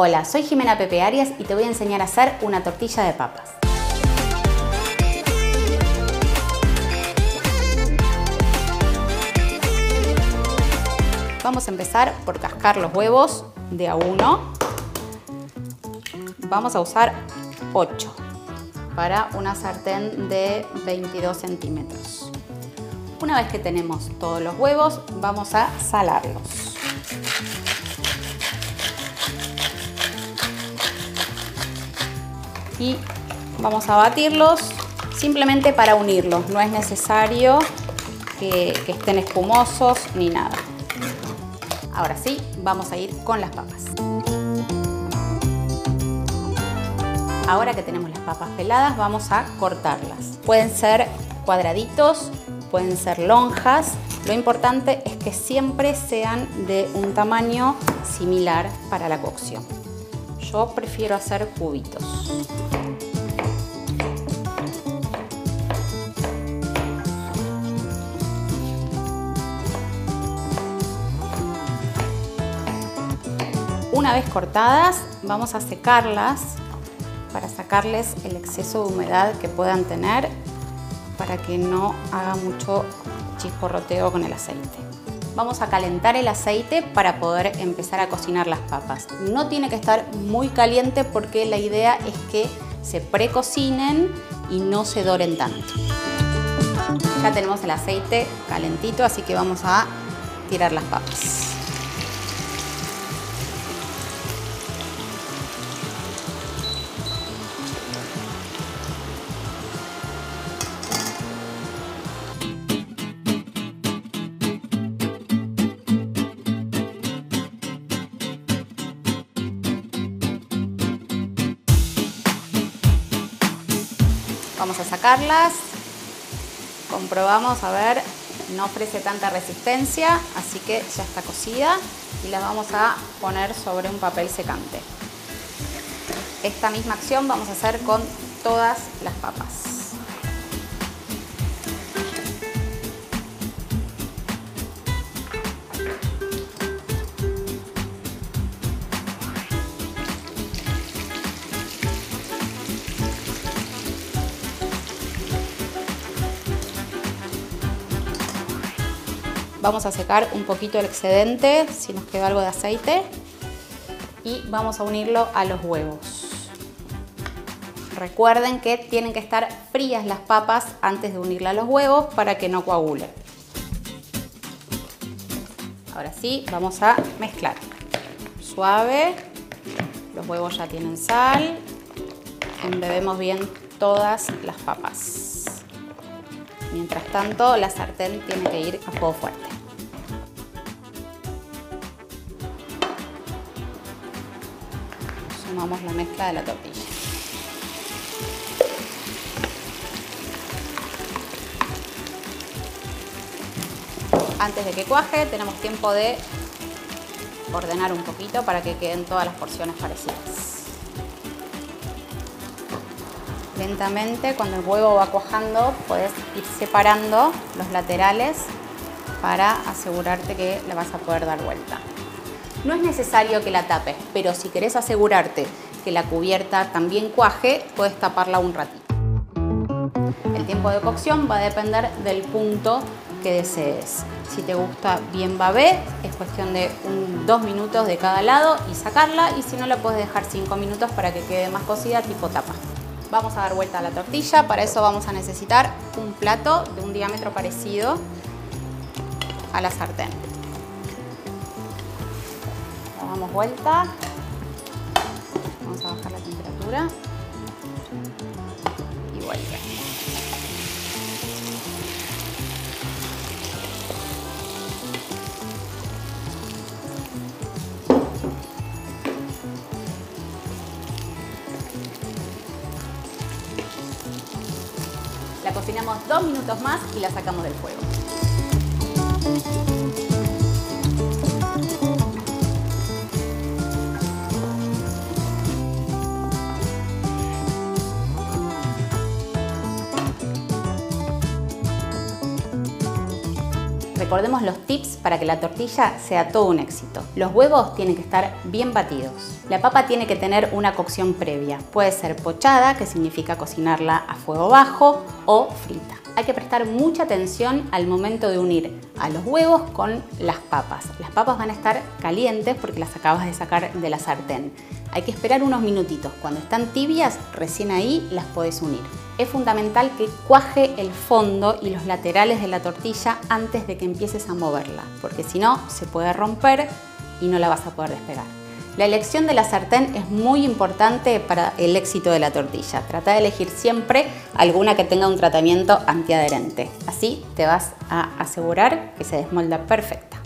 Hola, soy Jimena Pepe Arias y te voy a enseñar a hacer una tortilla de papas. Vamos a empezar por cascar los huevos de a uno. Vamos a usar 8 para una sartén de 22 centímetros. Una vez que tenemos todos los huevos, vamos a salarlos. Y vamos a batirlos simplemente para unirlos. No es necesario que, estén espumosos ni nada. Ahora sí, vamos a ir con las papas. Ahora que tenemos las papas peladas, vamos a cortarlas. Pueden ser cuadraditos, pueden ser lonjas. Lo importante es que siempre sean de un tamaño similar para la cocción. Yo prefiero hacer cubitos. Una vez cortadas, vamos a secarlas para sacarles el exceso de humedad que puedan tener para que no haga mucho chisporroteo con el aceite. Vamos a calentar el aceite para poder empezar a cocinar las papas. No tiene que estar muy caliente porque la idea es que se precocinen y no se doren tanto. Ya tenemos el aceite calentito, así que vamos a tirar las papas. Vamos a sacarlas, comprobamos, a ver, no ofrece tanta resistencia, así que ya está cocida y la vamos a poner sobre un papel secante. Esta misma acción vamos a hacer con todas las papas. Vamos a secar un poquito el excedente, si nos queda algo de aceite, y vamos a unirlo a los huevos. Recuerden que tienen que estar frías las papas antes de unirla a los huevos para que no coagule. Ahora sí, vamos a mezclar. Suave, los huevos ya tienen sal, embebemos bien todas las papas. Mientras tanto, la sartén tiene que ir a fuego fuerte. La mezcla de la tortilla. Antes de que cuaje, tenemos tiempo de ordenar un poquito para que queden todas las porciones parecidas lentamente cuando el huevo va cuajando puedes ir separando los laterales para asegurarte que la vas a poder dar vuelta. No es necesario que la tapes, pero si querés asegurarte que la cubierta también cuaje, puedes taparla un ratito. El tiempo de cocción va a depender del punto que desees. Si te gusta bien babé, es cuestión de dos minutos de cada lado y sacarla y si no la puedes dejar cinco minutos para que quede más cocida tipo tapa. Vamos a dar vuelta a la tortilla, para eso vamos a necesitar un plato de un diámetro parecido a la sartén. Damos vuelta, vamos a bajar la temperatura y vuelve. La cocinamos dos minutos más y la sacamos del fuego. Recordemos los tips para que la tortilla sea todo un éxito. Los huevos tienen que estar bien batidos. La papa tiene que tener una cocción previa. Puede ser pochada, que significa cocinarla a fuego bajo, o frita. Hay que prestar mucha atención al momento de unir a los huevos con las papas. Las papas van a estar calientes porque las acabas de sacar de la sartén. Hay que esperar unos minutitos. Cuando están tibias, recién ahí las puedes unir. Es fundamental que cuaje el fondo y los laterales de la tortilla antes de que empieces a moverla, porque si no se puede romper y no la vas a poder despegar. La elección de la sartén es muy importante para el éxito de la tortilla. Trata de elegir siempre alguna que tenga un tratamiento antiadherente. Así te vas a asegurar que se desmolda perfecta.